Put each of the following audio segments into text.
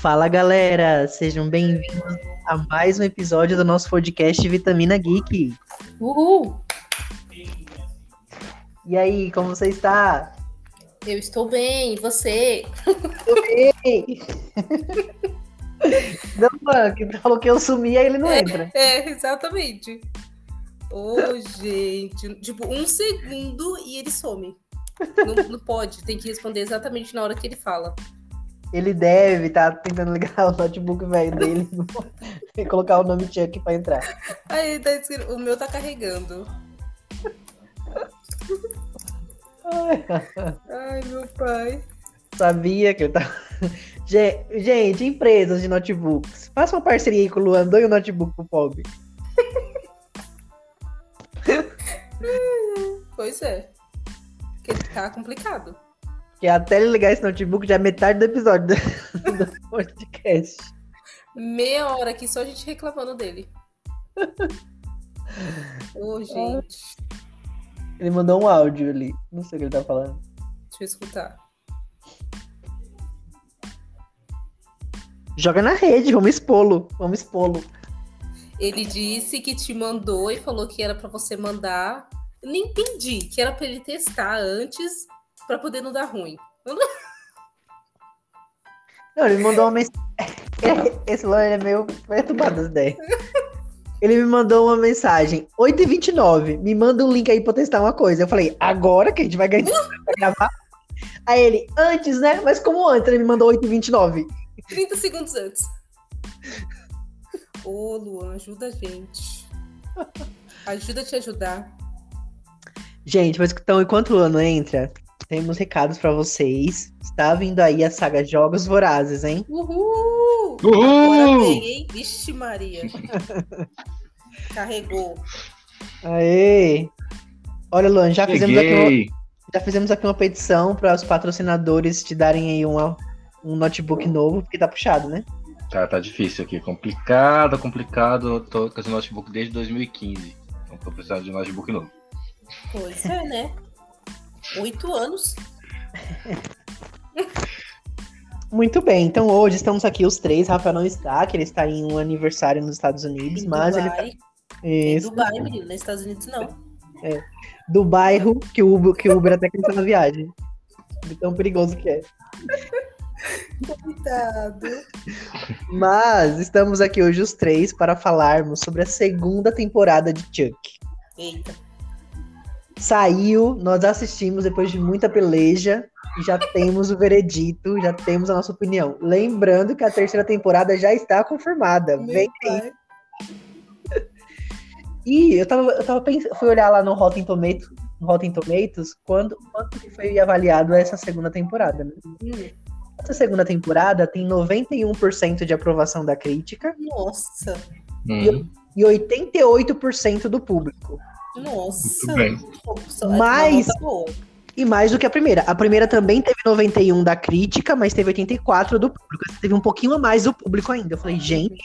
Fala galera, sejam bem-vindos a mais um episódio do nosso podcast Vitamina Geek. Uhul! E aí, como você está? Eu estou bem, e você? Ei! Não, que falou que eu sumi, aí ele não entra. É, exatamente. Ô, gente. Tipo, um segundo e ele some. Não, não pode, tem que responder exatamente na hora que ele fala. Ele deve estar tentando ligar o notebook velho dele e colocar o nome Chuck pra entrar. Aí tá escrito, o meu tá carregando. Ai, meu pai. Sabia que ele tá. Ge- Gente, empresas de notebooks. Faça uma parceria aí com o Luan, doe um notebook pro pobre. Pois é. Porque tá complicado. Que até ele ligar esse notebook já é metade do episódio do, do podcast. Meia hora aqui só a gente reclamando dele. Ô, gente. Ele mandou um áudio ali. Não sei o que ele tá falando. Deixa eu escutar. Joga na rede, vamos expô-lo. Vamos expô-lo. Ele disse que te mandou e falou que era pra você mandar. Nem entendi que era pra ele testar antes pra poder não dar ruim. Não, ele mandou uma mensagem. Esse Luan ele é meio perturbado das ideias. Ele me mandou uma mensagem, 8h29, me manda um link aí pra testar uma coisa. Eu falei, agora que a gente vai ganhar pra gravar? Aí ele, antes, né? Mas como antes? Ele me mandou 8h29. 30 segundos antes. Ô, Luan, ajuda a gente. Ajuda a te ajudar. Gente, mas então, enquanto o ano entra, temos recados pra vocês. Está vindo aí a saga Jogos Vorazes, hein? Uhul! Uhul! Agora vem, hein? Vixe, Maria. Carregou. Aê! Olha, Luan, já fizemos, aqui uma, já fizemos aqui uma petição para os patrocinadores te darem aí uma, um notebook novo, porque tá puxado, né? Tá, tá difícil aqui. Complicado, complicado. Eu tô com esse notebook desde 2015. Então tô precisando de um notebook novo. Pois é, né? Oito anos. Muito bem, então hoje estamos aqui os três. Rafael não está, que ele está em um aniversário nos Estados Unidos, mas ele tá. Dubai. Em Isso, Dubai, menino. Nos Estados Unidos, não. do bairro que o Uber, que o Uber até cancela na viagem. De tão perigoso que é. Coitado. Mas estamos aqui hoje os três para falarmos sobre a segunda temporada de Chuck. Eita. Saiu, nós assistimos depois de muita peleja e já temos o veredito, já temos a nossa opinião. Lembrando que a terceira temporada já está confirmada. Meu Vem aí. E eu tava, eu tava pensando, fui olhar lá no Rotten Tomatoes, no Rotten Tomatoes quando, quanto que foi avaliado essa segunda temporada. Né? Hum, Essa segunda temporada tem 91% de aprovação da crítica Nossa. Hum, e 88% do público. Nossa. muito bem. Só- Mas-. E mais do que a primeira. A primeira também teve 91 da crítica, mas teve 84 do público. Teve um pouquinho a mais do público ainda. Eu falei, gente,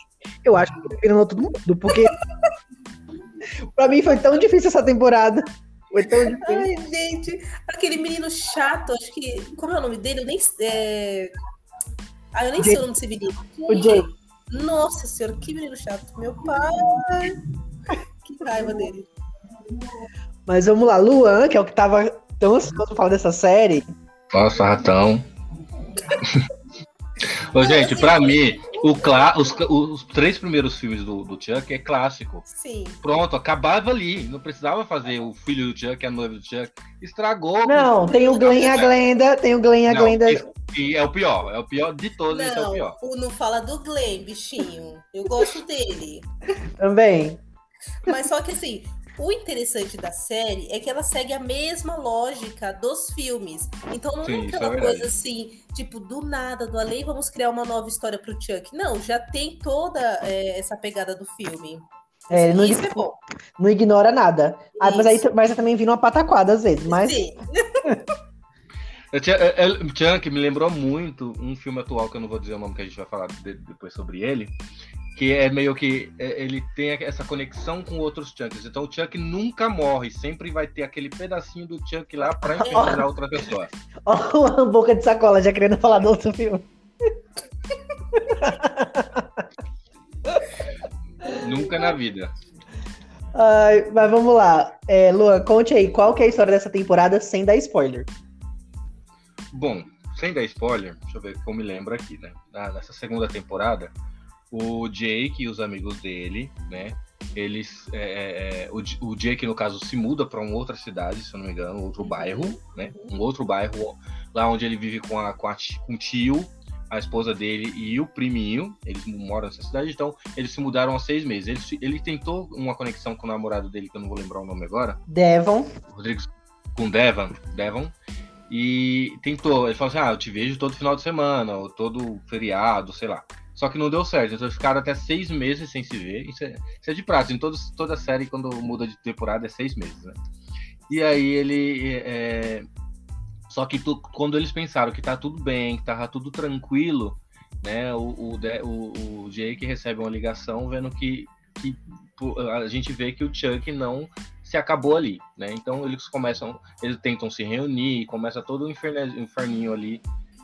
eu acho que prefiro todo mundo, porque pra mim foi tão difícil essa temporada. Foi tão difícil. Ai, gente, aquele menino chato, acho que. Como é o nome dele? Eu nem. É... Ah, eu nem sei o nome desse menino. O Jay. Nossa senhora, que menino chato. Meu pai. Que raiva dele. Mas vamos lá, Luan, que é o que tava tão ansioso pra falar dessa série. Nossa, ratão. Ô, gente, pra mim, o clá- os, os três primeiros filmes do, do Chuck é clássico. Sim. Pronto, acabava ali. Não precisava fazer o filho do Chuck, a noiva do Chuck. Estragou. Não, tem o Glenn e a Glenda, tem o Glenn e a Não, Glenda. E é o pior. É o pior de todos, esse é o Não, pior. não fala do Glenn, bichinho. Eu gosto dele. também. Mas só que assim, o interessante da série é que ela segue a mesma lógica dos filmes. Então não Sim, é isso é aquela verdade. coisa assim, tipo, do nada, do além, vamos criar uma nova história pro Chuck. Não, já tem toda é, essa pegada do filme. É, não, Isso é bom. não ignora nada. Ah, mas aí mas também vira uma pataquada às vezes. Mas Sim. Eu é, é, Chunk me lembrou muito um filme atual que eu não vou dizer o nome que a gente vai falar de- depois sobre ele. Que é meio que é, ele tem essa conexão com outros Chunks. Então o Chuck nunca morre, sempre vai ter aquele pedacinho do Chuck lá pra infernizar outra pessoa. ó, a boca de sacola já querendo falar do outro filme. Nunca na vida. Ai, mas vamos lá. É, Luan, conte aí, qual que é a história dessa temporada sem dar spoiler? Bom, sem dar spoiler, deixa eu ver que eu me lembro aqui, né? Na- Nessa segunda temporada, o Jake e os amigos dele, né? Eles. é, é, é, o, o Jake, no caso, se muda para uma outra cidade, se eu não me engano, outro bairro, né? Um outro bairro lá onde ele vive com, a, com, a com o tio, a esposa dele e o priminho. Eles moram nessa cidade, então eles se mudaram há seis meses. Ele, ele tentou uma conexão com o namorado dele, que eu não vou lembrar o nome agora. Devon. Rodrigues com Devon, Devon e tentou. Ele falou assim: Ah, eu te vejo todo final de semana, ou todo feriado, sei lá. Só que não deu certo, então ficaram até seis meses sem se ver. Isso é, isso é de prazo. Em toda série, quando muda de temporada, é seis meses, né? E aí ele. é, Só que tu- quando eles pensaram que tá tudo bem, que tava tudo tranquilo, né? O, o, o, o Jake recebe uma ligação vendo que, que a gente vê que o Chuck não se acabou ali, né? Então eles começam, eles tentam se reunir, começa todo o inferninho ali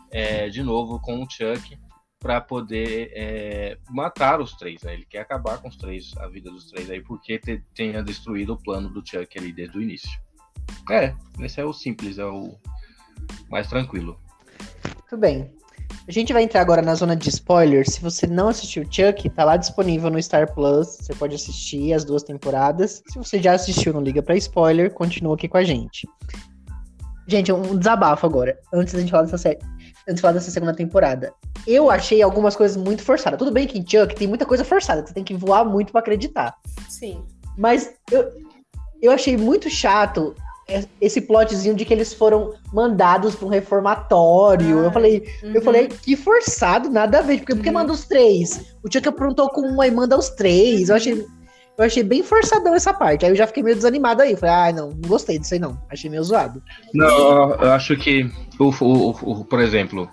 é, de novo com o Chuck para poder é, matar os três, né? Ele quer acabar com os três, a vida dos três aí, porque te- tenha destruído o plano do Chuck ali desde o início. É, esse é o simples, é o mais tranquilo. Tudo bem. A gente vai entrar agora na zona de spoilers. Se você não assistiu Chuck, tá lá disponível no Star Plus. Você pode assistir as duas temporadas. Se você já assistiu, não liga pra spoiler, continua aqui com a gente. Gente, um desabafo agora, antes da gente falar dessa série. Antes de falar dessa segunda temporada. Eu achei algumas coisas muito forçadas. Tudo bem que em Chuck tem muita coisa forçada, que você tem que voar muito pra acreditar. Sim. Mas eu, eu achei muito chato esse plotzinho de que eles foram mandados pra um reformatório. Ah, eu falei, eu Uhum. falei, que forçado, nada a ver. Porque, porque Uhum. manda os três? O Chuck aprontou com uma e manda os três. Eu achei, eu achei bem forçadão essa parte. Aí eu já fiquei meio desanimado aí. Falei, ah, não, não gostei disso aí não. Achei meio zoado. Não, eu acho que, o, o- o- por exemplo,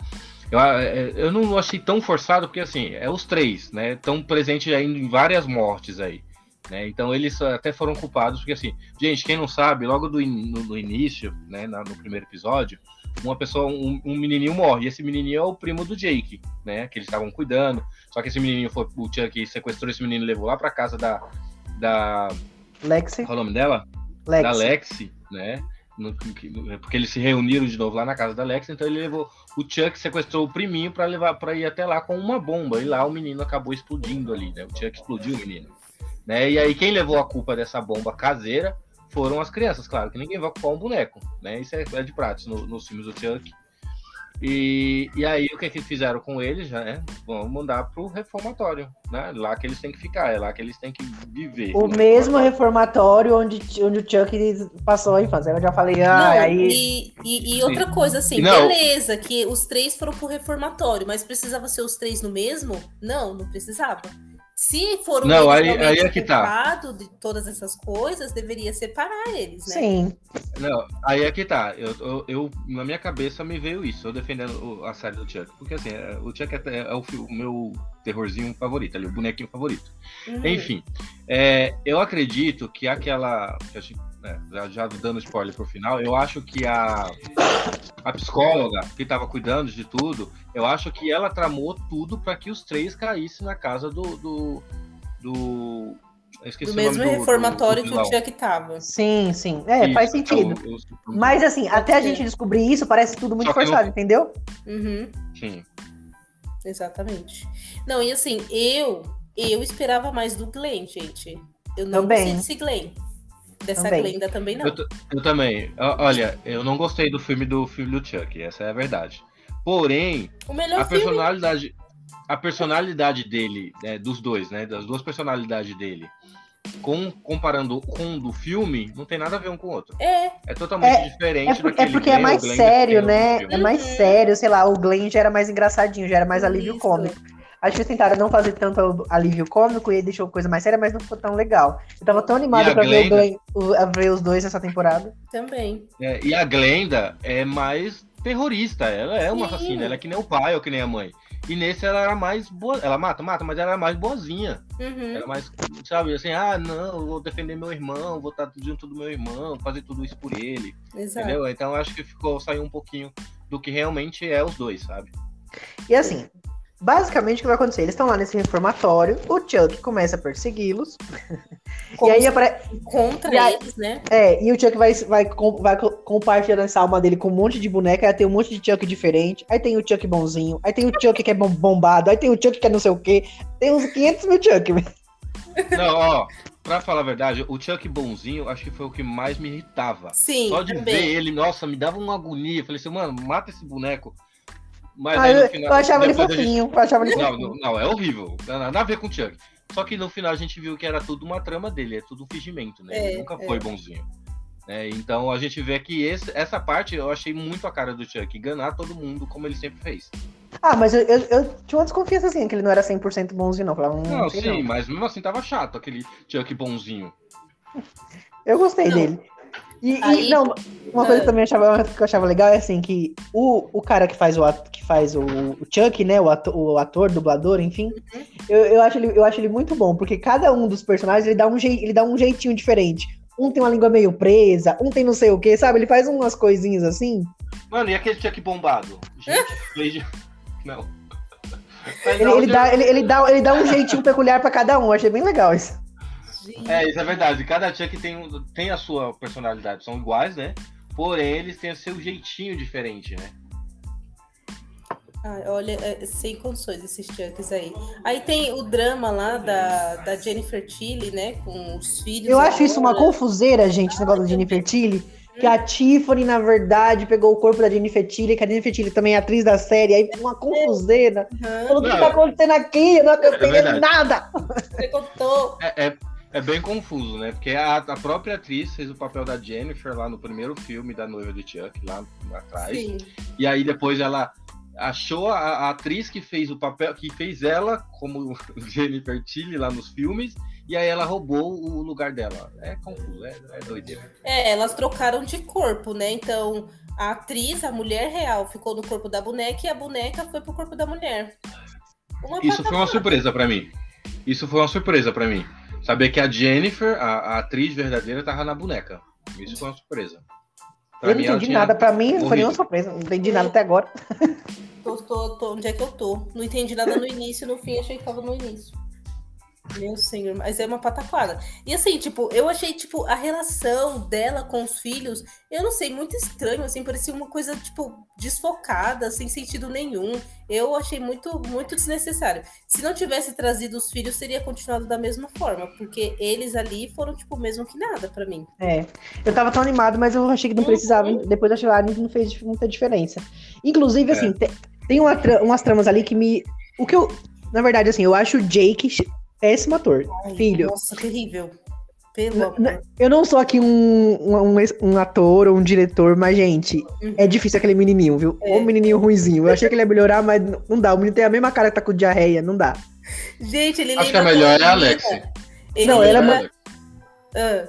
eu, é, eu não achei tão forçado, porque assim, é os três, né? Estão presentes aí em várias mortes aí. Né? Então eles até foram culpados, porque assim, gente, quem não sabe, logo do in- no, no início, né, na- no primeiro episódio, uma pessoa, um, um menininho morre, e esse menininho é o primo do Jake, né, que eles estavam cuidando, só que esse menininho foi, o Chuck sequestrou esse menino e levou lá pra casa da, da, Lexi, qual é o nome dela? Lexi. da Lexi, né? No- que- porque eles se reuniram de novo lá na casa da Lexi, então ele levou o Chuck sequestrou o priminho para levar para ir até lá com uma bomba e lá o menino acabou explodindo ali, né? O Chuck explodiu o menino, né? E aí quem levou a culpa dessa bomba caseira foram as crianças, claro, que ninguém vai culpar um boneco, né? Isso é, é de prática no- nos filmes do Chuck. E, e aí o que que fizeram com eles, já, né? Vão mandar pro reformatório, né? Lá que eles têm que ficar, é lá que eles têm que viver. O mesmo reformatório. onde, onde o Chuck passou a infância. Eu já falei, ah, Não, aí. e, e, e outra coisa, assim, Não. beleza, que os três foram pro reformatório, mas precisava ser os três no mesmo? Não, não precisava. Se foram Não, eles aí- aí é que tá. de todas essas coisas, deveria separar eles, né? Sim. Não, aí é que tá. Eu, eu, eu- na minha cabeça me veio isso, eu defendendo o- a série do Chuck. Porque assim, é, o Chuck é, é o, fi- o meu terrorzinho favorito ali, o bonequinho favorito. Uhum. Enfim, é, eu acredito que aquela. que a gente- né, já, já dando spoiler pro final, eu acho que a, a psicóloga que tava cuidando de tudo, eu acho que ela tramou tudo para que os três caíssem na casa do. do, do eu mesmo reformatório do que o. Chuck tava. Sim, sim. É, Isso, faz então, sentido. eu- Mas assim, até a gente descobrir isso, parece tudo muito forçado, entendeu? Uhum, Sim. exatamente. Não, e assim, eu eu esperava mais do Glenn, gente. Eu não Também. gostei desse Glenn. Dessa Também. Glenda também não. Eu, eu também. Olha, eu não gostei do filme do filho do Chuck, essa é a verdade. Porém, O melhor a filme. personalidade, a personalidade dele, né, dos dois, né, das duas personalidades dele, com, comparando com o do filme, não tem nada a ver um com o outro. É, É totalmente É diferente por- é daquele porque é Glenn, mais sério, né? É mais Uhum. sério, sei lá, o Glenn já era mais engraçadinho, já era mais alívio Isso. cômico. Acho que eles tentaram não fazer tanto alívio cômico e aí deixou coisa mais séria, mas não ficou tão legal. Eu tava tão animado pra ver, o? Glenn, o- a ver os dois essa temporada. também. É, e a Glenda é mais terrorista, ela é uma Sim. assassina, ela é que nem o pai ou que nem a mãe. E nesse ela era mais boa, ela mata, mata, mas ela era mais boazinha. Uhum. Era mais, sabe, assim, ah, não, eu vou defender meu irmão, vou estar junto do meu irmão, fazer tudo isso por ele, Exato. entendeu? Então eu acho que ficou, saiu um pouquinho do que realmente é os dois, sabe? E assim, Basicamente, o que vai acontecer? Eles estão lá nesse reformatório, o Chuck começa a persegui-los. E aí aparece. Contra E aí- eles, né? É, e o Chuck vai, vai, vai co- compartilhando essa alma dele com um monte de boneca, aí tem um monte de Chuck diferente, aí tem o Chuck bonzinho, aí tem o Chuck que é bom- bombado, aí tem o Chuck que é não sei o quê, tem uns 500 mil Chuck. Não, ó, pra falar a verdade, o Chuck bonzinho acho que foi o que mais me irritava. Sim, Só de também. ver ele, nossa, me dava uma agonia. Falei assim, mano, mata esse boneco. Mas Ah, aí eu, no final. eu achava ele gente- fofinho, eu achava ele Não, fofinho. não, não, é horrível. Não nada a ver com o Chuck. Só que no final a gente viu que era tudo uma trama dele, é tudo um fingimento, né? É, ele nunca é. foi bonzinho. É, então a gente vê que esse- essa parte eu achei muito a cara do Chuck, enganar todo mundo como ele sempre fez. Ah, mas eu, eu, eu tinha uma desconfiança assim, que ele não era 100% bonzinho, não. Falava, hum, Não, sei sim, não. mas mesmo assim tava chato aquele Chuck bonzinho. Eu gostei Não. dele. E, e, Aí- não, uma coisa É. que também achava, que eu achava legal é assim, que o, o cara que faz o, ato- que faz o, o Chuck, né, o ator, o ator, dublador, enfim, eu, eu, acho ele, eu acho ele muito bom, porque cada um dos personagens, ele dá um, jei, ele dá um jeitinho diferente. Um tem uma língua meio presa, um tem não sei o que, sabe? Ele faz umas coisinhas assim. Mano, e aquele Chuck bombado? Gente, Não. Ele, não, ele, dá, ele, ele, dá, ele dá um jeitinho peculiar pra cada um, eu achei bem legal isso. Gente, É, isso é verdade. Cada Chuck tem, um- tem a sua personalidade. São iguais, né? Porém, eles têm o seu jeitinho diferente, né? ai, olha, é, sem condições esses Chucks aí. Aí tem o drama lá da, da Jennifer Tilly, né? Com os filhos. Eu acho isso uma confuseira, gente, esse negócio da Jennifer Tilly. Que a Tiffany, na verdade, pegou o corpo da Jennifer Tilly, que a Jennifer Tilly também é atriz da série, aí uma confuseira. Aham, Falou, o que tá acontecendo aqui? Eu não verdade. nada. você contou. É, é, é bem confuso, né? Porque a, a própria atriz fez o papel da Jennifer lá no primeiro filme da noiva de Chuck, lá atrás. Sim. E aí depois ela achou a, a atriz que fez o papel, que fez ela como Jennifer Tilly lá nos filmes, e aí ela roubou o lugar dela. É confuso, é, é doideira. É, elas trocaram de corpo, né? Então, a atriz, a mulher real, ficou no corpo da boneca e a boneca foi pro corpo da mulher. Uma Isso foi uma surpresa pra mim. Isso foi uma surpresa pra mim. Saber que a Jennifer, a, a atriz verdadeira, tava na boneca. Isso foi uma surpresa. Pra eu não entendi nada. Pra mim, não foi nenhuma surpresa. Não entendi nada até agora. Tô, tô, tô- onde é que eu tô? Não entendi nada no início, no fim achei que tava no início. Meu senhor, mas é uma pataquada. E assim, tipo, eu achei, tipo, a relação dela com os filhos, eu não sei, muito estranho, assim, parecia uma coisa, tipo, desfocada, sem sentido nenhum. Eu achei muito, muito desnecessário. Se não tivesse trazido os filhos, teria continuado da mesma forma, porque eles ali foram, tipo, mesmo que nada pra mim. É. Eu tava tão animado, mas eu achei que não precisava. Depois eu achei que não fez muita diferença. Inclusive, assim, te- tem uma tra- umas tramas ali que me. O que eu. Na verdade, assim, eu acho o Jake péssimo ator. Ai, Filho. Nossa, terrível. Pelo Eu não sou aqui um, um, um ator ou um diretor, mas, gente, Uhum. é difícil aquele menininho, viu? É. O menininho ruizinho. Eu achei que ele ia melhorar, mas não dá. O menino tem a mesma cara que tá com diarreia, não dá. Gente, ele Acho que a melhor é a. Alex. Ele Não, ela é Alex. Ah,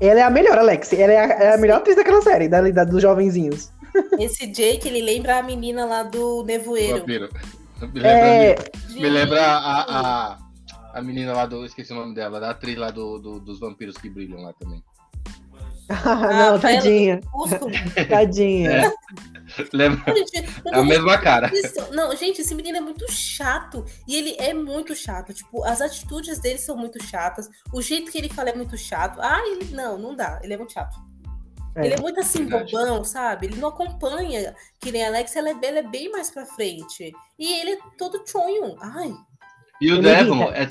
Ela é a melhor, Alex. Ela é a, é a melhor atriz daquela série, da, da- dos jovenzinhos. esse Jake, ele lembra a menina lá do Nevoeiro. Vampiro. Me lembra, É. me lembra a, a, a menina lá do. Esqueci o nome dela, da atriz lá do, do- dos vampiros que brilham lá também. não, Bela tadinha. Crepúsculo. Tadinha. É. Lembra? É a mesma cara. Não, gente, esse menino é muito chato. E ele é muito chato. Tipo, as atitudes dele são muito chatas. O jeito que ele fala é muito chato. Ah, ele. Não, não dá. Ele é muito chato. É. Ele é muito assim, Verdade. bobão, sabe? Ele não acompanha. Que nem a Alex, ela é, ela é bem mais pra frente. E ele é todo chonho. Ai. E o Devon é.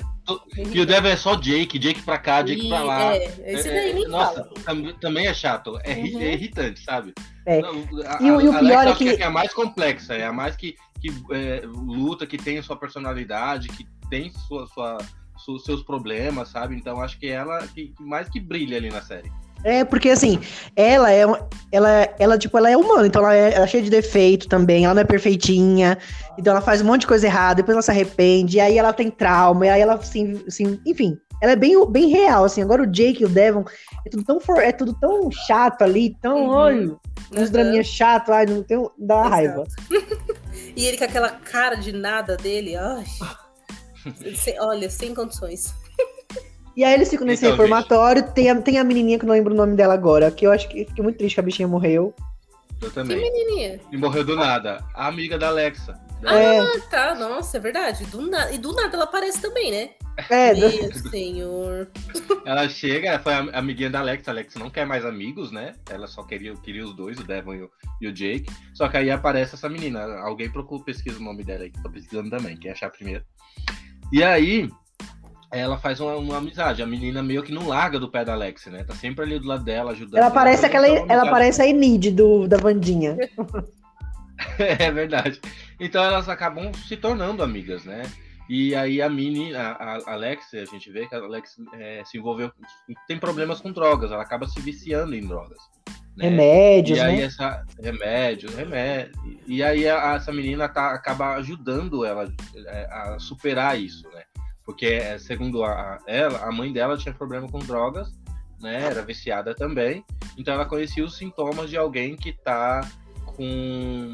E o Devon é só Jake, Jake pra cá, Jake pra lá. É, esse É, daí é, nem nossa, tam- também é chato. É, Uhum. é irritante, sabe? É. Não, a- E o- e o pior é acho que- é a mais complexa, é a mais que, que é, luta, que tem sua personalidade, que tem sua, sua, su- seus problemas, sabe? Então acho que ela que, que mais que brilha ali na série. É, porque assim, ela é ela, ela, tipo, ela é humana, então ela é, ela é cheia de defeito também, ela não é perfeitinha, então ela faz um monte de coisa errada, depois ela se arrepende, e aí ela tem trauma, e aí ela, assim, assim enfim, ela é bem, bem real, assim, agora o Jake e o Devon, é tudo tão, for, é tudo tão chato ali, tão, Uhum. olha, uns Uhum. draminhas chatos, ai, não tem, dá uma Exato. raiva. E ele com aquela cara de nada dele. Ai. Sem- olha, sem condições. E aí eles ficam nesse Então, reformatório, tem a, tem a menininha que eu não lembro o nome dela agora, que eu acho que fiquei muito triste que a bichinha morreu. Eu Que também. menininha? E morreu do nada. A amiga da Alexa. É, Ah, tá, nossa, é verdade. Do na... E do nada ela aparece também, né? é, do- Meu senhor. Ela chega, foi a amiguinha da Alex. A Alex não quer mais amigos, né? Ela só queria, queria os dois, o Devon e o, e o Jake. Só que aí aparece essa menina. Alguém procura, pesquisa o nome dela aí, que tô pesquisando também, quem achar primeiro. E aí, ela faz uma, uma amizade. A menina meio que não larga do pé da Alex, né? Tá sempre ali do lado dela, ajudando. ela parece aquela. Ela parece a Enid do, da Vandinha. É verdade. Então elas acabam se tornando amigas, né? E aí a Mini, a, a Alex, a gente vê que a Alex é, se envolveu, tem problemas com drogas, ela acaba se viciando em drogas. né? Remédios, E aí né? essa remédio, remédio. E aí a- essa menina tá, acaba ajudando ela é, a superar isso, né? Porque é, segundo a, a- ela, a mãe dela tinha problema com drogas, né? Era viciada também. Então ela conhecia os sintomas de alguém que tá com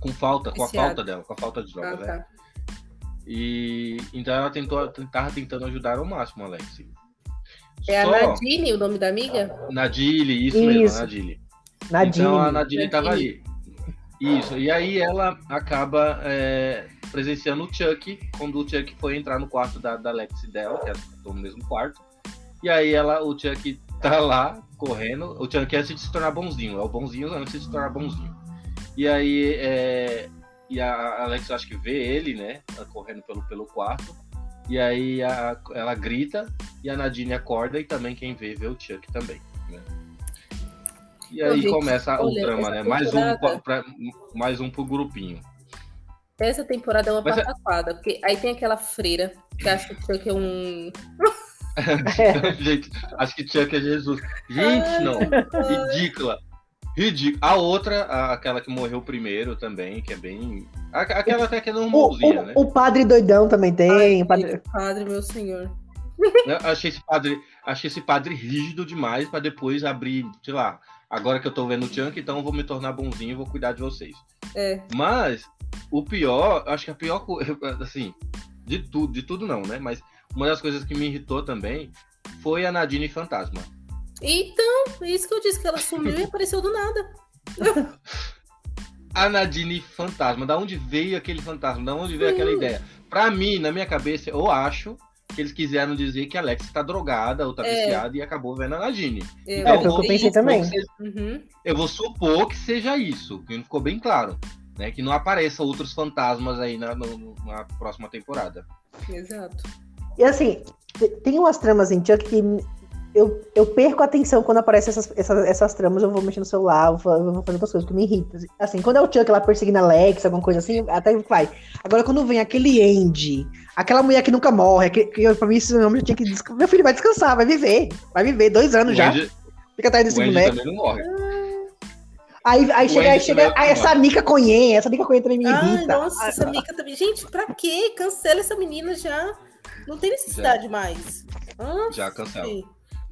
com falta, com a falta dela, com a falta de Ah, drogas, né? tá. E então ela tentou, tava tentando ajudar ao máximo, Alex. É a Só Nadine o nome da amiga? Nadile, isso, mesmo, Isso. a Nadile. Nadine. Então a Nadine tava Nadine. ali. Isso, e aí ela acaba é, presenciando o Chuck, quando o Chuck foi entrar no quarto da, da Alex e dela, que estão no mesmo quarto. E aí ela, o Chuck tá lá, correndo. O Chuck é antes de se tornar bonzinho, é o bonzinho antes de se tornar bonzinho. E aí é, e a Alex acho que vê ele, né, correndo pelo, pelo quarto. E aí a- ela grita e a Nadine acorda e também quem vê vê o Chuck também. né? E Ô, aí gente, começa o drama, né? Mais um, pra- mais um pro grupinho. Essa temporada é uma Mas é- pataquada, porque aí tem aquela freira que acha que o Chuck é um. É. gente, acho que Chuck é Jesus. Gente, não. Ridícula. Ridícula. A outra, a- aquela que morreu primeiro também, que é bem. a- Aquela até que é O, normalzinha, o- né? o padre doidão também tem. o padre- Padre, meu senhor. Eu achei esse padre, achei esse padre rígido demais pra depois abrir, sei lá, agora que eu tô vendo o Chunk, então eu vou me tornar bonzinho e vou cuidar de vocês. É. Mas o pior, acho que a pior coisa, assim, de tudo, de tudo não, né? Mas uma das coisas que me irritou também foi a Nadine Fantasma. Então, é isso que eu disse, que ela sumiu e apareceu do nada. A Nadine Fantasma, da onde veio aquele fantasma? Da onde veio aquela ideia? Pra mim, na minha cabeça, eu acho que eles quiseram dizer que a Alex tá drogada ou tá É. viciada e acabou vendo a Nadine. Eu, É, foi o que eu vou pensei também. seja- Uhum. eu vou supor que seja isso, que não ficou bem claro. Né, que não apareça outros fantasmas aí na, no- na próxima temporada. Exato. E assim, te- tem umas tramas em Chuck que eu, eu perco a atenção quando aparecem essas, essas, essas tramas. Eu vou mexer no celular, eu vou, eu vou fazer outras coisas que me irritam. Assim, quando é o Chuck lá perseguindo a Alex, alguma coisa assim, até vai. Agora, quando vem aquele Andy, aquela mulher que nunca morre, que, que eu- pra mim esse nome já tinha que descansar. Meu filho vai descansar, vai viver. Vai viver dois O anos já. Andy, Fica atrás desse o Andy boneco. também não morre. Aí, aí o chega, aí chega também ah, essa. Nika Conhen, essa Nika Conhen também me Ai, irrita. nossa, essa mica também. Gente, pra quê? Cancela essa menina já. Não tem necessidade mais. Ah, Já cancela.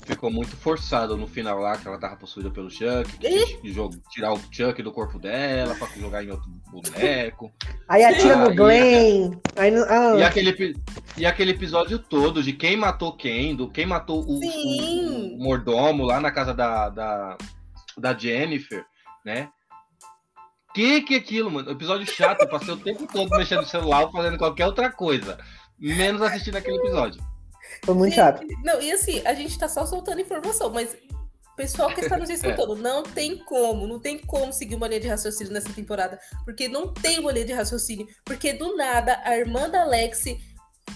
Ficou muito forçado no final lá, que ela tava possuída pelo Chuck, que jogo- tirar o Chuck do corpo dela pra jogar em outro boneco. Aí atira Aí- no Glenn. Aí, ah, E aquele, e aquele episódio todo de quem matou quem, do quem matou o, o- o mordomo lá na casa da, da, da Jennifer, né? Que que é aquilo, mano? Episódio chato, eu passei o tempo todo mexendo no celular fazendo qualquer outra coisa. Menos assistindo aquele episódio. foi muito chato. Não, e assim, a gente tá só soltando informação, mas o pessoal que está nos escutando, não tem como, não tem como seguir uma linha de raciocínio nessa temporada, porque não tem uma linha de raciocínio, porque do nada a irmã da Alexi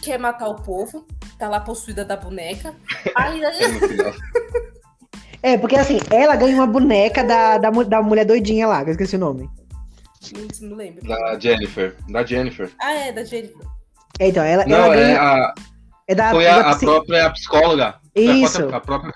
quer matar o povo, tá lá possuída da boneca, aí, É. É, porque assim, ela ganha uma boneca da, da, da mulher doidinha lá, que eu esqueci o nome. não, não lembro. Da Jennifer. Da Jennifer. Ah, é, da Jennifer. É, então, ela, Não, ela é ganha. a, É da, foi da a, a própria psicóloga. A Isso. própria- A própria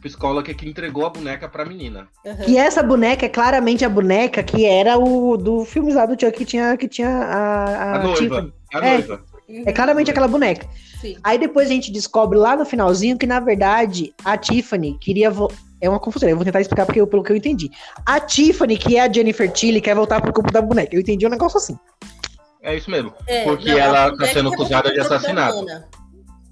psicóloga que entregou a boneca pra menina. Aham. Que essa boneca é claramente a boneca que era o do filme lá do Chuck que tinha, que tinha a, a, A noiva. Tiffany. A É. noiva. É claramente aquela boneca. Sim. Aí depois a gente descobre lá no finalzinho que, na verdade, a Tiffany queria. É uma confusão, eu vou tentar explicar porque, eu- pelo que eu entendi. A Tiffany, que é a Jennifer Tilly, quer voltar pro corpo da boneca. Eu entendi um negócio assim. É isso mesmo. É, Porque não, ela a tá sendo é acusada de assassinato.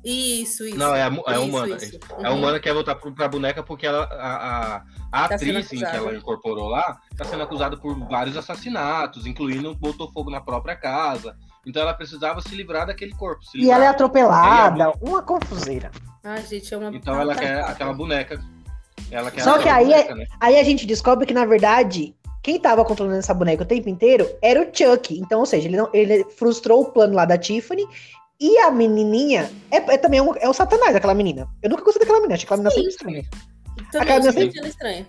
Isso, isso. Não, é a, é Isso, humana. isso. É a Uhum. humana que quer voltar pro- pra boneca porque ela, a, a, a Tá atriz em que ela incorporou lá tá sendo acusada por vários assassinatos, incluindo botou fogo na própria casa. Então ela precisava se livrar daquele corpo. se E ela é livrar. atropelada, uma confuseira. Ai, gente, é uma. Então ela Ah, tá. quer aquela boneca. Só aquela que aí boneca, né? Aí a gente descobre que, na verdade, quem tava controlando essa boneca o tempo inteiro era o Chuck. Então, ou seja, ele, não- ele frustrou o plano lá da Tiffany. E a menininha é, é também um- é o satanás, aquela menina. Eu nunca gostei daquela menina, achei aquela menina Sim. sempre estranha. Também cara eu deu achei ela estranha.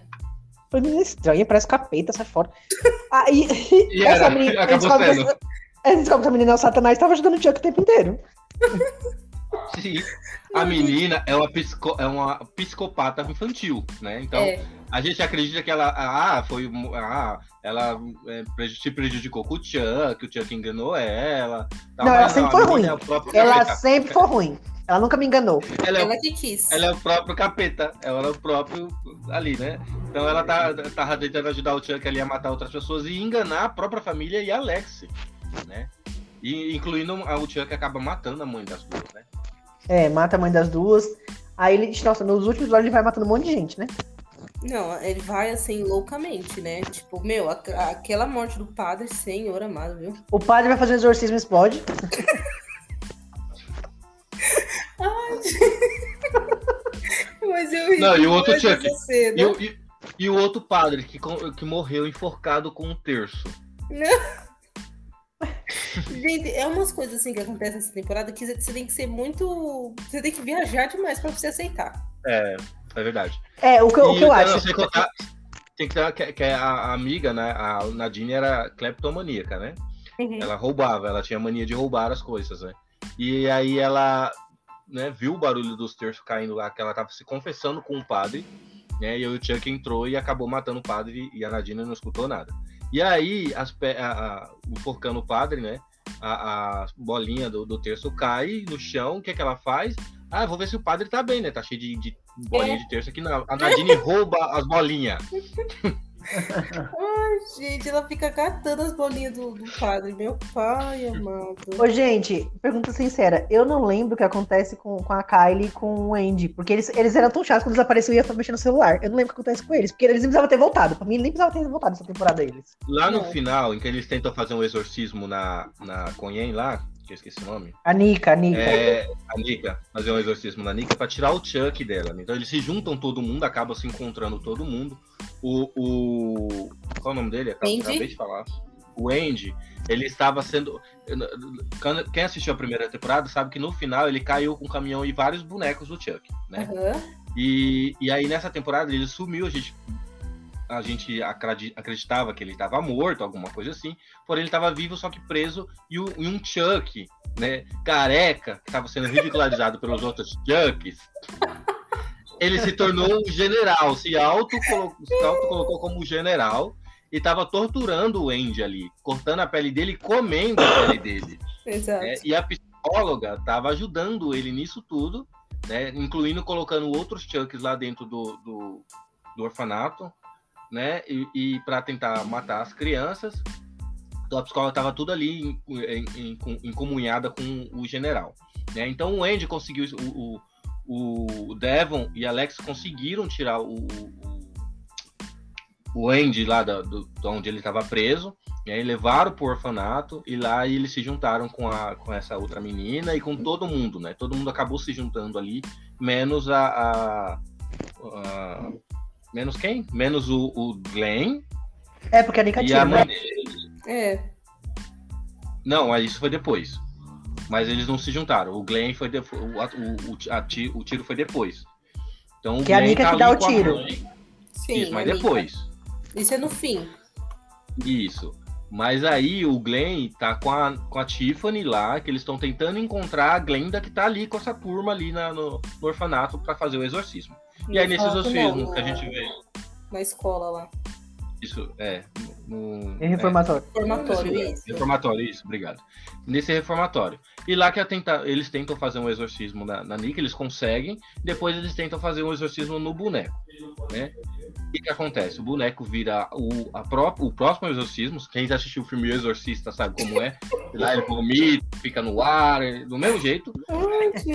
Foi menina estranha, parece capeta, sai fora. Aí, E essa era, menina. a acabou descobre que essa- a gente descobre que essa menina é o satanás e tava ajudando o Chuck o tempo inteiro. Sim. A menina é uma, psico, é uma psicopata infantil, né? Então, É, a gente acredita que ela. Ah, foi. Ah, ela é, se prejudicou com o Chuck, o Chuck enganou ela. Não, ela sempre foi ruim. é Ela capeta. sempre foi ruim. Ela nunca me enganou. Ela é, o- ela que quis. ela é o próprio capeta. Ela é o próprio ali, né? Então ela tá, tá tentando ajudar o Chuck ali a matar outras pessoas e enganar a própria família e a Alex, né? E incluindo a- o Chuck acaba matando a mãe das duas, né? É, mata a mãe das duas. Aí ele, nossa, nos últimos episódios ele vai matando um monte de gente, né? Não, ele vai assim loucamente, né? Tipo, meu, a- aquela morte do padre, senhor amado, viu? O padre vai fazer um exorcismo e explode. Mas eu ri Não, e o outro dessa cena. E, o- e- e o outro padre que, que morreu enforcado com um terço. Gente, é umas coisas assim que acontecem nessa temporada que você tem que ser muito. Você tem que viajar demais pra você aceitar. É, é verdade. É, o que, o E que eu pra acho. você contar, tem que que, que a, amiga, né? A Nadine era cleptomaníaca, né? Uhum. Ela roubava, ela tinha mania de roubar as coisas, né? E aí ela né, viu o barulho dos terços caindo lá, que ela tava se confessando com o padre, né? E aí o Chuck entrou e acabou matando o padre e a Nadine não escutou nada. E aí, as, a, a, o padre, né? A, a bolinha do, do terço cai no chão, o que, é que ela faz? Ah, vou ver se o padre tá bem, né? Tá cheio de, de bolinha de terço aqui. Não. A Nadine rouba as bolinhas. Ai, gente, ela fica catando as bolinhas do, do padre. Meu pai amado. Ô, gente, pergunta sincera. Eu não lembro o que acontece com, com a Kylie e com o Andy. Porque eles, eles eram tão chatos quando eles apareciam e iam mexer no celular. Eu não lembro o que acontece com eles. Porque eles nem precisavam ter voltado. Pra mim, nem precisava ter voltado essa temporada eles. Lá no Não. final, em que eles tentam fazer um exorcismo na, na Conhen lá, que eu esqueci o nome. A Nika, a Nika. É, a Nika, fazer um exorcismo na Nika pra tirar o Chuck dela. né? Então eles se juntam todo mundo, acabam se encontrando todo mundo. O. o qual é o nome dele? Acabei, acabei de falar. O Andy, ele estava sendo. Quem assistiu a primeira temporada sabe que no final ele caiu com um caminhão e vários bonecos do Chuck, né? Aham. E, e aí nessa temporada ele sumiu, a gente, a gente acredi- acreditava que ele estava morto, alguma coisa assim, porém ele estava vivo, só que preso, e, um Chuck, né, careca, que estava sendo ridicularizado pelos outros Chucks, ele se tornou um general, se auto se auto colocou como general e estava torturando o Andy ali, cortando a pele dele e comendo a pele dele. Exato. né? E a psicóloga estava ajudando ele nisso tudo, né? incluindo colocando outros Chucks lá dentro do, do, do orfanato, né? E, e para tentar matar as crianças. Então a psicóloga estava tudo ali encomunhada com o general. Né? Então o Andy conseguiu, o, o, o Devon e Alex conseguiram tirar o, o, Andy lá da, do, de onde ele estava preso. E aí levaram pro orfanato e lá eles se juntaram com, a, com essa outra menina e com todo mundo, né? Todo mundo acabou se juntando ali, menos a. a- a- menos quem? Menos o, o Glenn É, porque a Nika e tira, a mãe né? dele. É. Não, isso foi depois. Mas eles não se juntaram. O Glenn foi depois. O, o, o, a ti- o tiro foi depois. Então o Que é a Glenn Nika tá que dá o a tiro. Sim. Isso, mas depois. Isso é no fim. Isso. Mas aí o Glenn tá com a, com a Tiffany lá, que eles estão tentando encontrar a Glenda que tá ali com essa turma ali na- no, no orfanato para fazer o exorcismo. E aí nesse exorcismo que a no- gente vê. Na escola lá. Isso, é. No, Em reformatório. Formatório, é, isso. Reformatório, isso, obrigado. Nesse reformatório. E lá que a tenta, eles tentam fazer um exorcismo na, na Nika, eles conseguem, depois eles tentam fazer um exorcismo no boneco. Né? O que, que acontece? O boneco vira o, a pró- o próximo exorcismo. Quem já assistiu o filme O Exorcista sabe como é. Lá ele vomita, fica no ar, do mesmo jeito.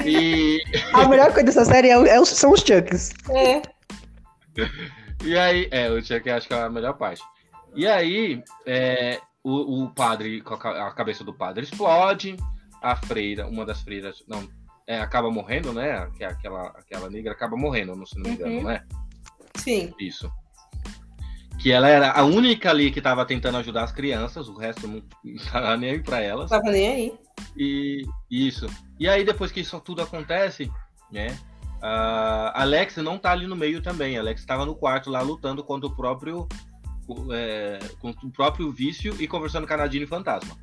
E, A melhor coisa dessa série é, é são os Chucks. É. e aí, é, o Chuck acho que é a melhor parte. E aí, é, o, o padre, a ca- a cabeça do padre explode, a freira, uma das freiras, não, é, acaba morrendo, né? Que é Aquela, aquela negra acaba morrendo, se não me engano, Uhum. né? Sim. Isso. Que ela era a única ali que tava tentando ajudar as crianças, o resto não tava nem aí pra elas. Tava nem aí. E isso. E aí, depois que isso tudo acontece, né? A Alex não tá ali no meio também. A Alex estava no quarto lá lutando contra o próprio. é, contra o próprio vício e conversando com a Nadine Fantasma.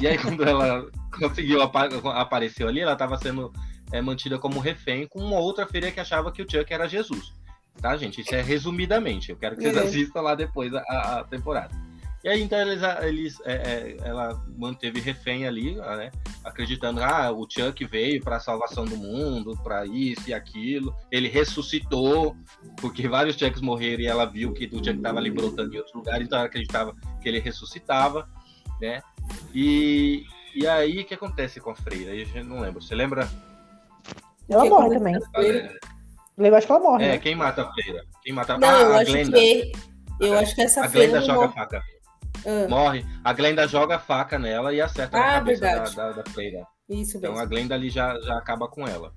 E aí, quando ela conseguiu apa apareceu ali, ela estava sendo é, mantida como refém com uma outra feira que achava que o Chuck era Jesus. Tá, gente? Isso é resumidamente. Eu quero que vocês assistam lá depois a, a temporada. E aí, então, eles, eles é, é, ela manteve refém ali, né? acreditando ah o Chuck veio para a salvação do mundo para isso e aquilo ele ressuscitou porque vários Chucks morreram e ela viu que o Chuck estava ali brotando em outro lugar então ela acreditava que ele ressuscitava né e, e aí o que acontece com a freira gente não lembra você lembra Ela morre também. Eu acho que ela morre. é né? quem mata a freira quem mata Não, ah, eu a acho Glenda que. Eu acho que essa a feira. Glenda joga a morre. faca Ah, morre a Glenda joga a faca nela e acerta Ah, na cabeça da, verdade. da, da freira isso Então mesmo. a Glenda ali já, já acaba com ela.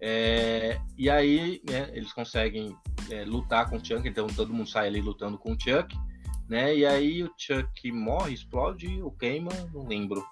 É, e aí, né, eles conseguem é, lutar com o Chuck, então todo mundo sai ali lutando com o Chuck, né? E aí o Chuck morre, explode ou queima, não lembro.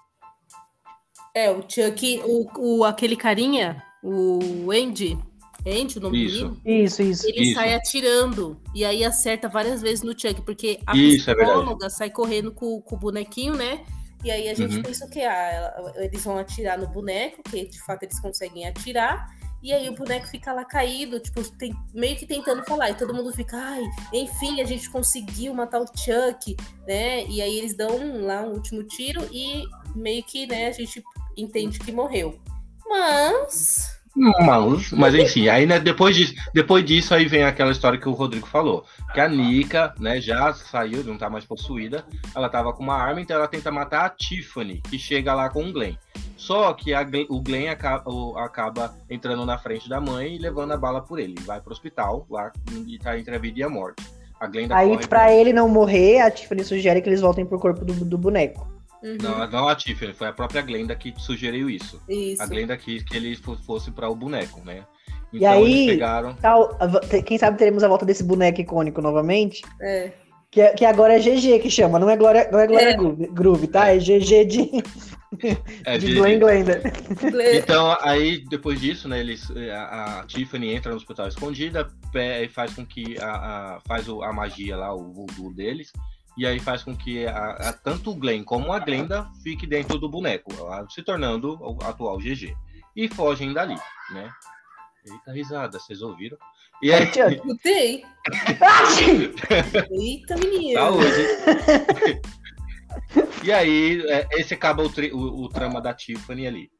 É, o Chuck, o, o, aquele carinha, o Andy. É Andy o nome do Isso. menino? Isso, isso. Ele Isso. sai atirando e aí acerta várias vezes no Chuck, porque a Isso, é psicóloga sai correndo com, com o bonequinho, né? E aí a gente Uhum. pensa que ah, eles vão atirar no boneco, que de fato eles conseguem atirar. E aí o boneco fica lá caído, tipo, tem- meio que tentando falar. E todo mundo fica, ai, enfim, a gente conseguiu matar o Chuck, né? E aí eles dão lá um último tiro e meio que, né, a gente entende que morreu. Mas. Mas, mas enfim, aí né, depois, disso, depois disso aí vem aquela história que o Rodrigo falou. Que a Nika, né, já saiu, não tá mais possuída. Ela tava com uma arma, então ela tenta matar a Tiffany, que chega lá com o Glenn. Só que a o Glenn acaba, acaba entrando na frente da mãe e levando a bala por ele. Vai pro hospital lá e tá entre a vida e a morte. A Glenda Aí, pra- ele não morrer, a Tiffany sugere que eles voltem pro corpo do, do boneco. Uhum, Não, não a Tiffany, foi a própria Glenda que sugeriu isso. isso. A Glenda quis que ele fo- fosse para o boneco, né? E Então aí- eles pegaram. Tal, quem sabe teremos a volta desse boneco icônico novamente? É. Que, é- que agora é GG que chama, não é Glória, não é Glória É. Groove, Groove, tá? É GG de, É, de de- Glenn Glenda. Então, aí, depois disso, né, eles, a, a Tiffany entra no hospital escondida e faz com que a, a- faz o- a magia lá, o voodoo deles, e aí faz com que a, a- tanto o Glenn como a Glenda fique dentro do boneco, a- se tornando o atual GG. E fogem dali, né? Eita risada, vocês ouviram? E aí. Escutei. Eita, menino. Saúde. e aí, é, esse acaba o, tri- o- o trama da Tiffany ali.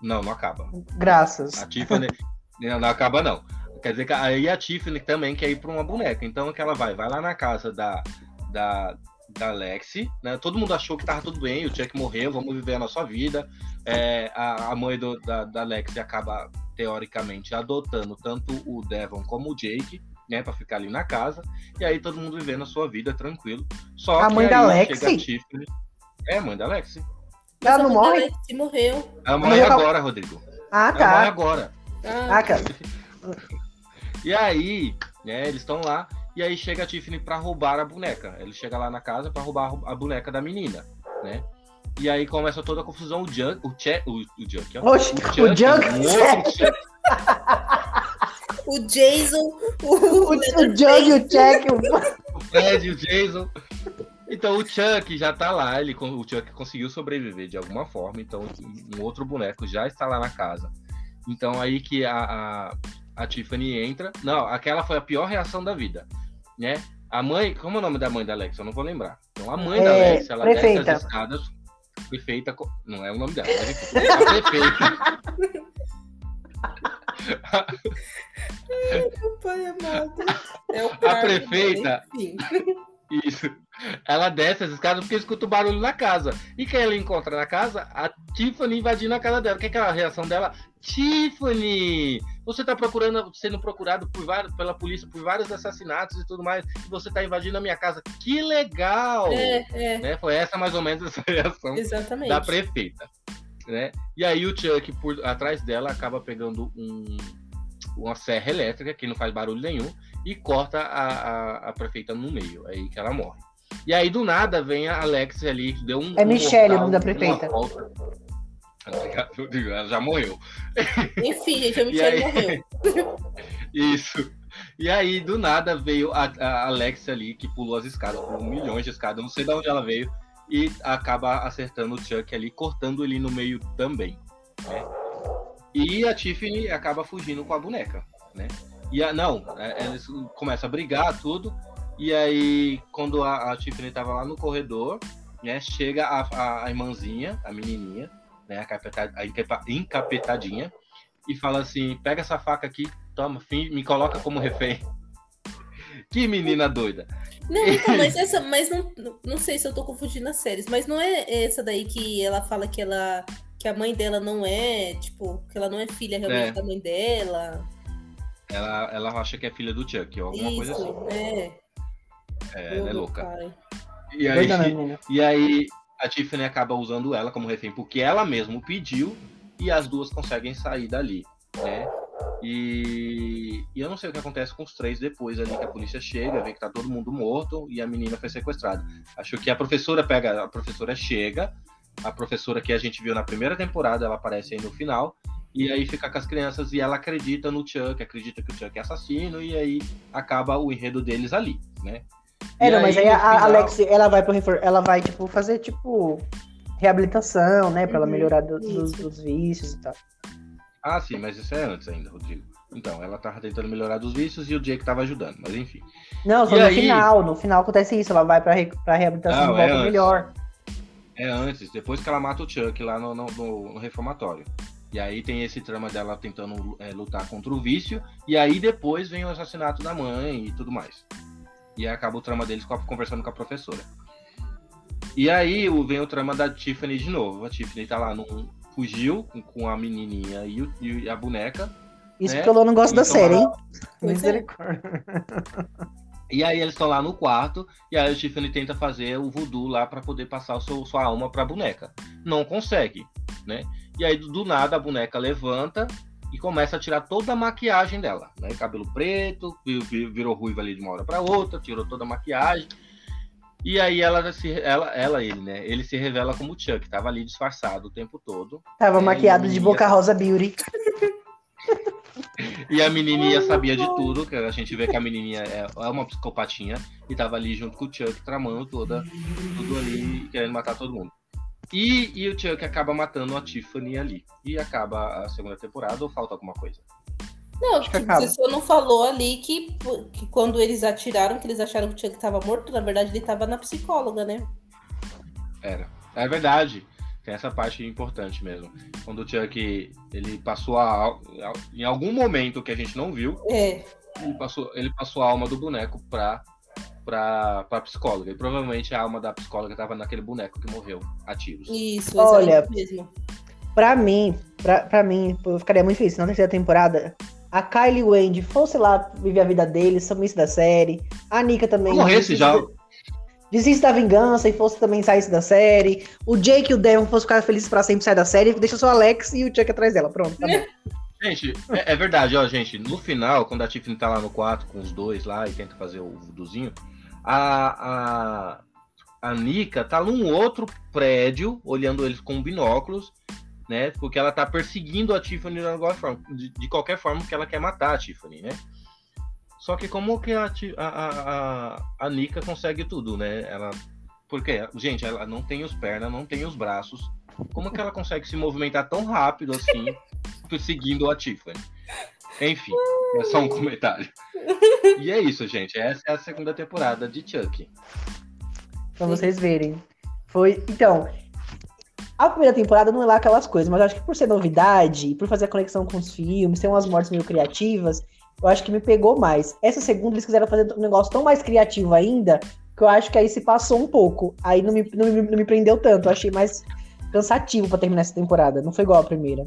Não, não acaba. Graças. A Tiffany. não, não acaba, não. Quer dizer que aí a Tiffany também quer ir para uma boneca. Então o que ela vai? Vai lá na casa da, da, da Lexi, né? Todo mundo achou que tava tudo bem, o Chuck morreu, vamos viver a nossa vida. É, a, a mãe do- da, da Lexi acaba, teoricamente, adotando tanto o Devon como o Jake, né? Pra ficar ali na casa. E aí todo mundo vivendo a sua vida tranquilo. Só A que mãe da chega a Lexi? Tiffany. É, a mãe da Lexi. Ela não a mãe morre? Lexi morreu. Ela morre Morreu a- agora, Rodrigo. Ah, Ela morre tá. agora. Ah, Ah, cara. E aí, né, eles estão lá, e aí chega a Tiffany pra roubar a boneca. Ele chega lá na casa pra roubar a boneca da menina, né? E aí começa toda a confusão. O Junk, o Chuck, o, o Junk, ó. Oxe, o Chuck, Junk- um outro Chuck, o Jason, o, O, o Jug e o Jack. o- o Fred, o Jason. Então o Chuck já tá lá, ele, o Chuck conseguiu sobreviver de alguma forma, então um outro boneco já está lá na casa. Então aí que a, a, a Tiffany entra. Não, aquela foi a pior reação da vida, né? A mãe, como é o nome da mãe da Alex? Eu não vou lembrar. Então a mãe da É, Alex, ela prefeita. desce as escadas. Prefeita, não é o nome dela, mas enfim, a prefeita. Pai amado. É o A cargo, prefeita. né? Isso. Ela desce as escadas porque escuta o barulho na casa. E quem ela encontra na casa? A Tiffany invadindo a casa dela. O que é, que é a reação dela? Tiffany! Você tá procurando, sendo procurado por vários, pela polícia por vários assassinatos e tudo mais. E você tá invadindo a minha casa. Que legal! É, é. Né? Foi essa mais ou menos essa reação Exatamente. da prefeita. Né? E aí o Chuck, por atrás dela, acaba pegando um, uma serra elétrica que não faz barulho nenhum e corta a, a, a prefeita no meio. É aí que ela morre. E aí, do nada, vem a Alex ali, que deu um. É um Michelle o nome da prefeita. Ela já morreu. Enfim, gente, a Michelle aí? morreu. Isso. E aí, do nada, veio a, a Alex ali, que pulou as escadas, pulou milhões de escadas, não sei de onde ela veio, e acaba acertando o Chuck ali, cortando ele no meio também. né? E a Tiffany acaba fugindo com a boneca, né? E a, não, é, eles começam a brigar, tudo, e aí, quando a, a Tiffany tava lá no corredor, né, chega a, a, a irmãzinha, a menininha, né, a, capeta- a encapetadinha, e fala assim, pega essa faca aqui, toma, fin- me coloca como refém. Que menina doida. Não, então, mas essa, mas não, não sei se eu tô confundindo as séries, mas não é essa daí que ela fala que ela que a mãe dela não é, tipo, que ela não é filha realmente É. da mãe dela. Ela, ela acha que é filha do Chuck, ou alguma coisa assim. Isso, é. É, ela é louca. pai. E aí, Doida, né, e aí a Tiffany acaba usando ela como refém, porque ela mesma pediu e as duas conseguem sair dali, né? E, e eu não sei o que acontece com os três depois ali que a polícia chega, vê que tá todo mundo morto e a menina foi sequestrada. Acho que a professora pega, a professora chega, a professora que a gente viu na primeira temporada, ela aparece aí no final, e aí fica com as crianças e ela acredita no Chuck, acredita que o Chuck é assassino, e aí acaba o enredo deles ali, né? É, E não, mas aí a, final- Alex, ela vai pro refor... ela vai, tipo, fazer, tipo, reabilitação, né? Pra ela Uhum, melhorar do- dos, dos vícios e tal. Ah, sim, mas isso é antes ainda, Rodrigo. Então, ela tava tentando melhorar dos vícios e o Jake tava ajudando, mas enfim. Não, só E no aí? final, no final acontece isso, ela vai pra, re... pra reabilitação Não, e é volta antes. melhor. É antes, depois que ela mata o Chuck lá no- no- no reformatório. E aí tem esse trama dela tentando é, lutar contra o vício, e aí depois vem o assassinato da mãe e tudo mais. E aí acaba o trama deles conversando com a professora. E aí vem o trama da Tiffany de novo. A Tiffany tá lá, no, fugiu com- a menininha e, o- e a boneca. Isso É, porque eu não gosto da então série, ela- hein? É. Misericórdia. E aí eles estão lá no quarto, e aí o Tiffany tenta fazer o voodoo lá pra poder passar o seu, sua alma pra boneca. Não consegue, né? E aí do, nada a boneca levanta e começa a tirar toda a maquiagem dela, né? Cabelo preto, vi- vi- virou ruiva ali de uma hora pra outra, tirou toda a maquiagem. E aí ela, se, ela, ela, ele, né? Ele se revela como Chuck, tava ali disfarçado o tempo todo. Tava É, maquiado de Boca essa- Rosa Beauty. E a menininha sabia de tudo, que a gente vê que a menininha é, é uma psicopatinha e tava ali junto com o Chuck, tramando toda, tudo ali, querendo matar todo mundo. E, e o Chuck acaba matando a Tiffany ali. E acaba a segunda temporada ou falta alguma coisa? Não, que acaba. você só não falou ali que, que quando eles atiraram, que eles acharam que o Chuck tava morto, na verdade ele tava na psicóloga, né? Era. É verdade. Tem essa parte importante mesmo. Quando o Chuck ele passou a. Em algum momento que a gente não viu, É, ele passou, ele passou a alma do boneco pra, pra, pra psicóloga. E provavelmente a alma da psicóloga tava naquele boneco que morreu a tiros. isso, Olha, mesmo. Pra mim, pra, pra mim, eu ficaria muito feliz se na terceira temporada a Kylie e Andy fosse lá viver a vida deles, sumisse da série. A Nika também. Morresse já. Desiste da vingança e fosse também saísse da série. O Jake e o Devon fossem ficar felizes pra sempre sair da série. Deixa só o Alex e o Chuck atrás dela. Pronto, tá bom. Gente, é, é verdade, ó, gente. No final, quando a Tiffany tá lá no quarto com os dois lá e tenta fazer o vuduzinho, a, a, a Nika tá num outro prédio, olhando eles com binóculos, né? Porque ela tá perseguindo a Tiffany de qualquer forma, de, de qualquer forma que ela quer matar a Tiffany, né? Só que como que a, a, a, a, Nika consegue tudo, né? Ela. Porque, gente, ela não tem os pernas, não tem os braços. Como que ela consegue se movimentar tão rápido assim, perseguindo a Tiffany? Enfim, é só um comentário. E é isso, gente. Essa é a segunda temporada de Chuck. Pra vocês verem. Foi. Então. A primeira temporada não é lá aquelas coisas, mas acho que por ser novidade, por fazer a conexão com os filmes, ter umas mortes meio criativas, eu acho que me pegou mais. Essa segunda eles quiseram fazer um negócio tão mais criativo ainda, que eu acho que aí se passou um pouco. Aí não me, não me, não me prendeu tanto. Eu achei mais cansativo pra terminar essa temporada. Não foi igual a primeira.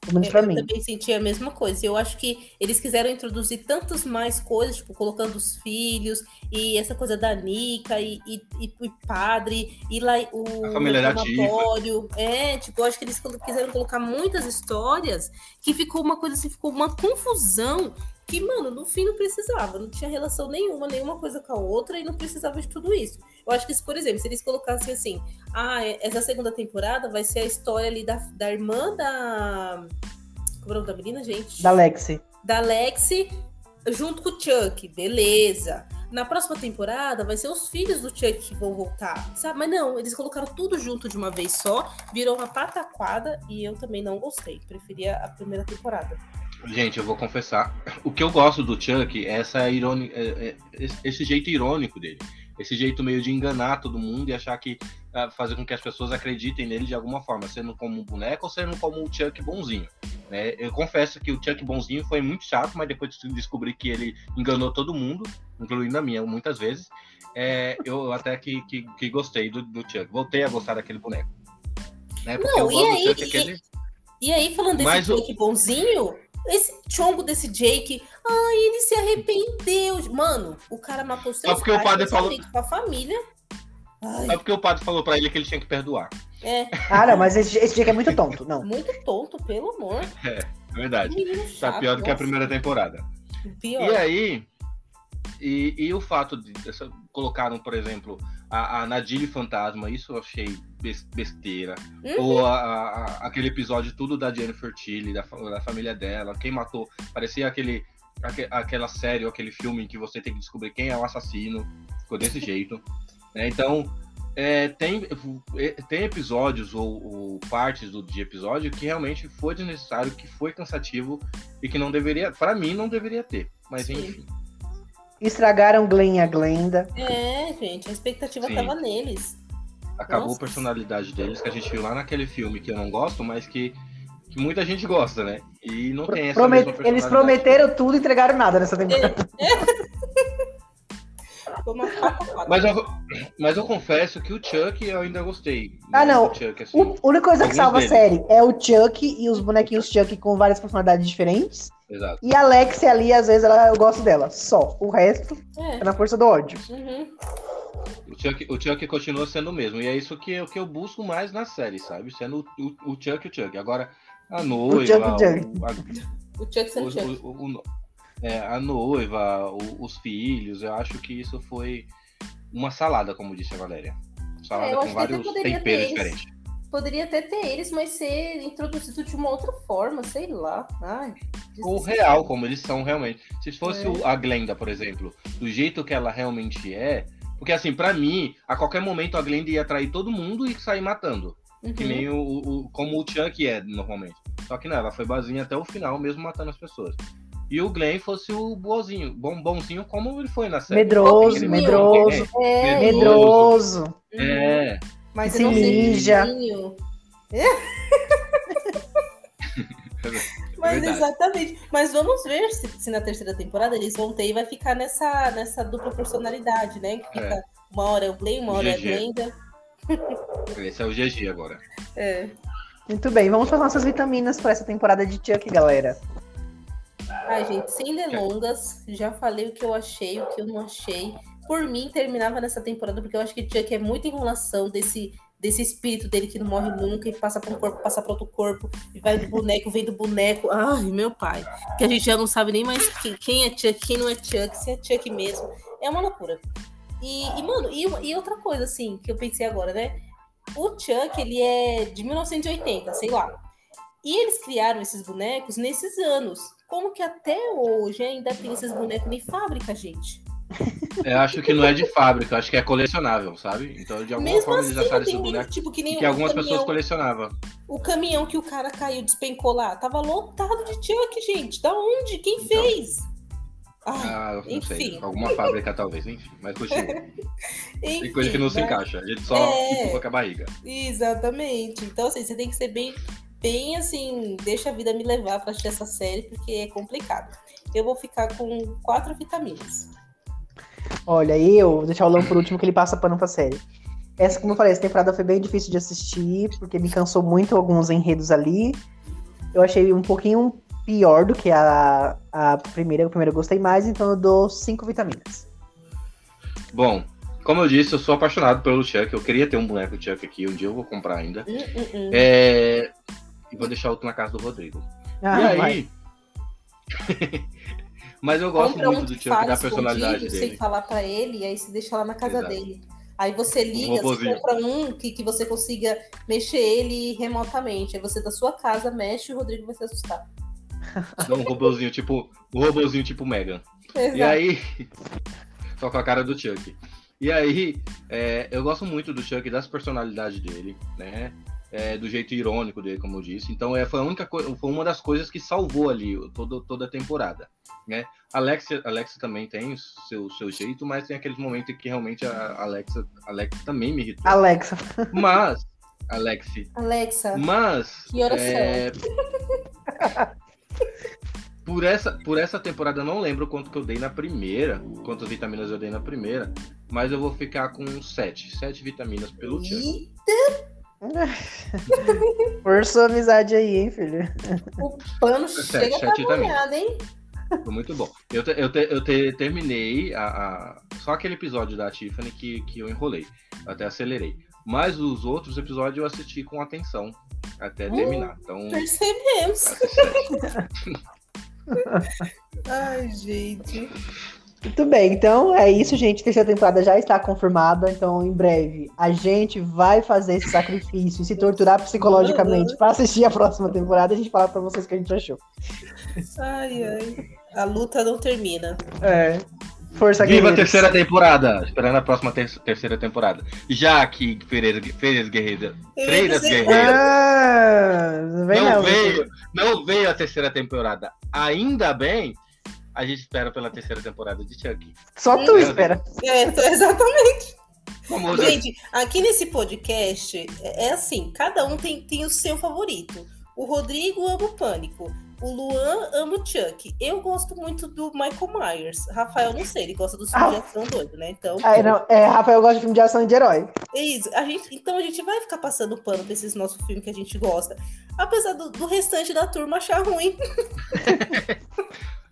Pelo menos pra eu mim. também senti a mesma coisa. Eu acho que eles quiseram introduzir tantas mais coisas, tipo, colocando os filhos e essa coisa da Nika e, e, e o padre e lá o A família da reformatório. É, tipo, eu acho que eles quiseram colocar muitas histórias que ficou uma coisa assim, ficou uma confusão que, mano, no fim não precisava, não tinha relação nenhuma, nenhuma coisa com a outra e não precisava de tudo isso. Eu acho que, se, por exemplo, se eles colocassem assim, ah, é- essa segunda temporada vai ser a história ali da, da irmã da. Como é o nome da menina, gente? Da Lexi. da Lexi junto com o Chuck, beleza. Na próxima temporada vai ser os filhos do Chuck que vão voltar, sabe? Mas não, eles colocaram tudo junto de uma vez só, virou uma pataquada e eu também não gostei. Preferia a primeira temporada. Gente, eu vou confessar. O que eu gosto do Chuck é essa irônica, é- é- esse- jeito irônico dele. Esse jeito meio de enganar todo mundo e achar que. ah, fazer com que as pessoas acreditem nele de alguma forma, sendo como um boneco ou sendo como o Chuck bonzinho. né? Eu confesso que o Chuck bonzinho foi muito chato, mas depois de descobrir que ele enganou todo mundo, incluindo a minha, muitas vezes, é, eu até que, que, que gostei do, do Chuck. Voltei a gostar daquele boneco. Né? Porque Não, eu e gosto aí- do Chuck, e- aquele. E aí, falando desse Mas o- bonzinho, esse chongo desse Jake, ai, ele se arrependeu. Mano, o cara matou seus porque o padre falou- com a família. Ai, Só porque o padre falou pra ele que ele tinha que perdoar. é, Ah, não, mas esse, esse Jake é muito tonto. Não. muito tonto, pelo amor. É verdade. Menino Tá chato, pior do que a nossa, primeira temporada. Pior. E aí, e, e o fato de dessa- colocaram, por exemplo, a, a Nadine Fantasma, isso eu achei bes- besteira. Uhum. Ou a- a- aquele episódio tudo da Jennifer Tilly, da, da família dela, quem matou, parecia aquele, aque- aquela série ou aquele filme em que você tem que descobrir quem é o assassino, ficou desse jeito. né? Então, é, tem, é, tem episódios ou, ou partes do, de episódio que realmente foi desnecessário, que foi cansativo e que não deveria, para mim, não deveria ter. Mas Sim. enfim. Estragaram Glenn e a Glenda. É, gente, a expectativa Sim. tava neles. acabou Nossa. a personalidade deles, que a gente viu lá naquele filme que eu não gosto, mas que, que muita gente gosta, né? E não tem essa Promet- mesma Eles prometeram tudo e entregaram nada nessa temporada. Uma pataquada. Mas eu, mas eu confesso que o Chuck eu ainda gostei. Ah, não. do Chuck, assim. O- A única coisa que salva a deles. série é o Chuck e os bonequinhos Chuck com várias personalidades diferentes. Exato. E a Alexia ali, às vezes, ela, eu gosto dela. Só. O resto É. é na força do ódio. Uhum. O Chuck, o Chuck continua sendo o mesmo. E é isso que, eu- que eu busco mais na série, sabe? Sendo o, o, o Chuck o Chuck. Agora, a noiva. Chuck, o Chuck. o- a- O Chuck sendo o- Chuck. o- o- o- é, a noiva, o- os filhos, eu acho que isso foi uma salada, como disse a Valéria. Salada É, eu com vários temperos diferentes. Poderia até ter eles, mas ser introduzido de uma outra forma, sei lá. Ai, Ou real, como eles são realmente. Se fosse É. o- a Glenda, por exemplo, do jeito que ela realmente é. Porque, assim, pra mim, a qualquer momento a Glenda ia atrair todo mundo e sair matando. Que Uhum. nem o, o- como o Chuck é normalmente. Só que não, ela foi boazinha até o final, mesmo matando as pessoas. E o Glenn fosse o boazinho, bom, bonzinho como ele foi na série. Medroso, Aquele medroso, É, medroso. uhum. É, mas se mija. direitinho. é Mas verdade. exatamente. Mas vamos ver se, se na terceira temporada eles vão ter e vai ficar nessa, nessa dupla personalidade, né? Que fica É. uma hora é o Glenn, uma hora é a GG. Glenda. esse é o GG agora. É. Muito bem, vamos para nossas vitaminas para essa temporada de Chuck, galera. Ai, gente, sem delongas, já falei o que eu achei, o que eu não achei. Por mim, terminava nessa temporada, porque eu acho que Chuck é muita enrolação desse, desse espírito dele que não morre nunca e passa para um corpo, passa para outro corpo, e vai do boneco, vem do boneco. Ai, meu pai. Que a gente já não sabe nem mais quem, quem é Chuck, quem não é Chuck, se é Chuck mesmo. É uma loucura. E, e, mano, e, e outra coisa, assim, que eu pensei agora, né? O Chuck, ele é de 1980, sei lá. E eles criaram esses bonecos nesses anos. Como que até hoje ainda tem esses bonecos em fábrica, gente? Eu acho que não é de fábrica, acho que é colecionável, sabe? Então, de alguma Mesmo forma, assim, eles acharam esse boneco tipo, que nem que algumas caminhão, pessoas colecionavam. o caminhão que o cara caiu, despencou lá. Tava lotado de Chuck, gente. Da onde? Quem Então. fez? Ai, Ah, não sei. enfim. Alguma fábrica, talvez, enfim. Mas continua. Tem coisa que não se né? encaixa. A gente só É. empurra com a barriga. Exatamente. Então, assim, você tem que ser bem, bem assim, deixa a vida me levar pra assistir essa série, porque é complicado. Eu vou ficar com quatro vitaminas. Olha, eu vou deixar o Lão por último que ele passa pano pra série. Essa, como eu falei, essa temporada foi bem difícil de assistir, porque me cansou muito alguns enredos ali. Eu achei um pouquinho pior do que a, a primeira. A primeira eu gostei mais, então eu dou cinco vitaminas. Bom, como eu disse, eu sou apaixonado pelo Chuck. Eu queria ter um boneco Chuck aqui, um dia eu vou comprar ainda. Hum, hum, hum. É... E vou deixar outro na casa do Rodrigo. Ah, e aí. Mas eu gosto Compra um muito do que Chuck, fala da personalidade dele. Sem falar pra ele, e aí você deixa lá na casa Exato. dele. Aí você liga, você robozinho. compra um que, que você consiga mexer ele remotamente. Aí você da sua casa mexe e o Rodrigo vai se assustar. Um robozinho tipo. Um robozinho tipo Megan. E Exato. aí. Só com a cara do Chuck. E aí, é, eu gosto muito do Chuck, das personalidades dele, né? É, do jeito irônico dele, como eu disse. Então, é, foi, a única coi- foi uma das coisas que salvou ali todo, toda a temporada. Né? Alexia, Alexia também tem o seu, seu jeito, mas tem aqueles momentos que realmente a Alexa, Alexa também me irritou. Alexa. Mas, Alexi, Alexa, mas. Que horas é, por, essa, por essa temporada, eu não lembro quanto que eu dei na primeira, quantas vitaminas eu dei na primeira, mas eu vou ficar com 7. 7 vitaminas pelo Chuck. e Por sua amizade aí, hein, filho? o pano chega também. molhada, hein? Foi muito bom. Eu, te- eu, te- eu te- terminei a, a- só aquele episódio da Tiffany que, que eu enrolei. Eu até acelerei. Mas os outros episódios eu assisti com atenção até Hum. terminar. Então, Percebemos. sete. Ai, gente. Muito bem, então é isso, gente. Terceira temporada já está confirmada. Então, em breve, a gente vai fazer esse sacrifício e se torturar psicologicamente para assistir a próxima temporada. A gente fala para vocês o que a gente achou. Ai, ai. A luta não termina. É. Força Viva a guerreiros. terceira temporada! Esperando a próxima ter- terceira temporada. Já que Freiras, Freiras Guerreiras, dizer- Guerreiras Ah, não, não. veio, não veio a terceira temporada. Ainda bem, a gente espera pela terceira temporada de Chuck. Só tu Meu espera. É, exatamente. Vamos Gente, aqui nesse podcast é é assim, cada um tem, tem o seu favorito. O Rodrigo ama o Pânico. O Luan ama o Chuck. Eu gosto muito do Michael Myers. Rafael, não sei, ele gosta do filme de ação doido, né? Então, Ah, não, é, Rafael gosta de filme de ação e de herói. é isso. A gente, então a gente vai ficar passando pano pra esses nossos filmes que a gente gosta. Apesar do, do restante da turma achar ruim.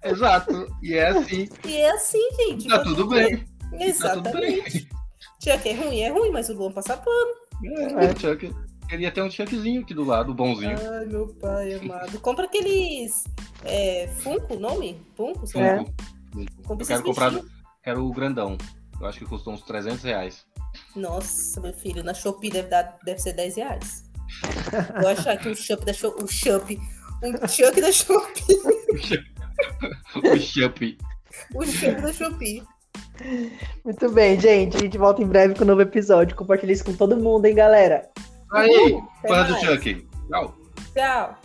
Exato. E é assim. E é assim, gente. Tá tudo quê? bem. Tá tudo Exatamente. bem. Chuck é ruim, é ruim, mas o Luan passa pano. É, Chuck. Queria ter um Chuckzinho aqui do lado, bonzinho. Ai, meu pai amado. Compra aqueles. É, Funko, nome? Funko? Funko. Compra Eu quero comprar. Quero o grandão. Eu acho que custou uns 300 reais. Nossa, meu filho, na Shopee deve, dar, deve ser 10 reais. Vou achar que o Shopee da Shopee. O Shopee. Um Chuck da Shopee. o Chup. O Chuck da Shopee. Muito bem, gente. A gente volta em breve com um novo episódio. Compartilha isso com todo mundo, hein, galera. Aí, fã do. Chuck. Tchau. Tchau.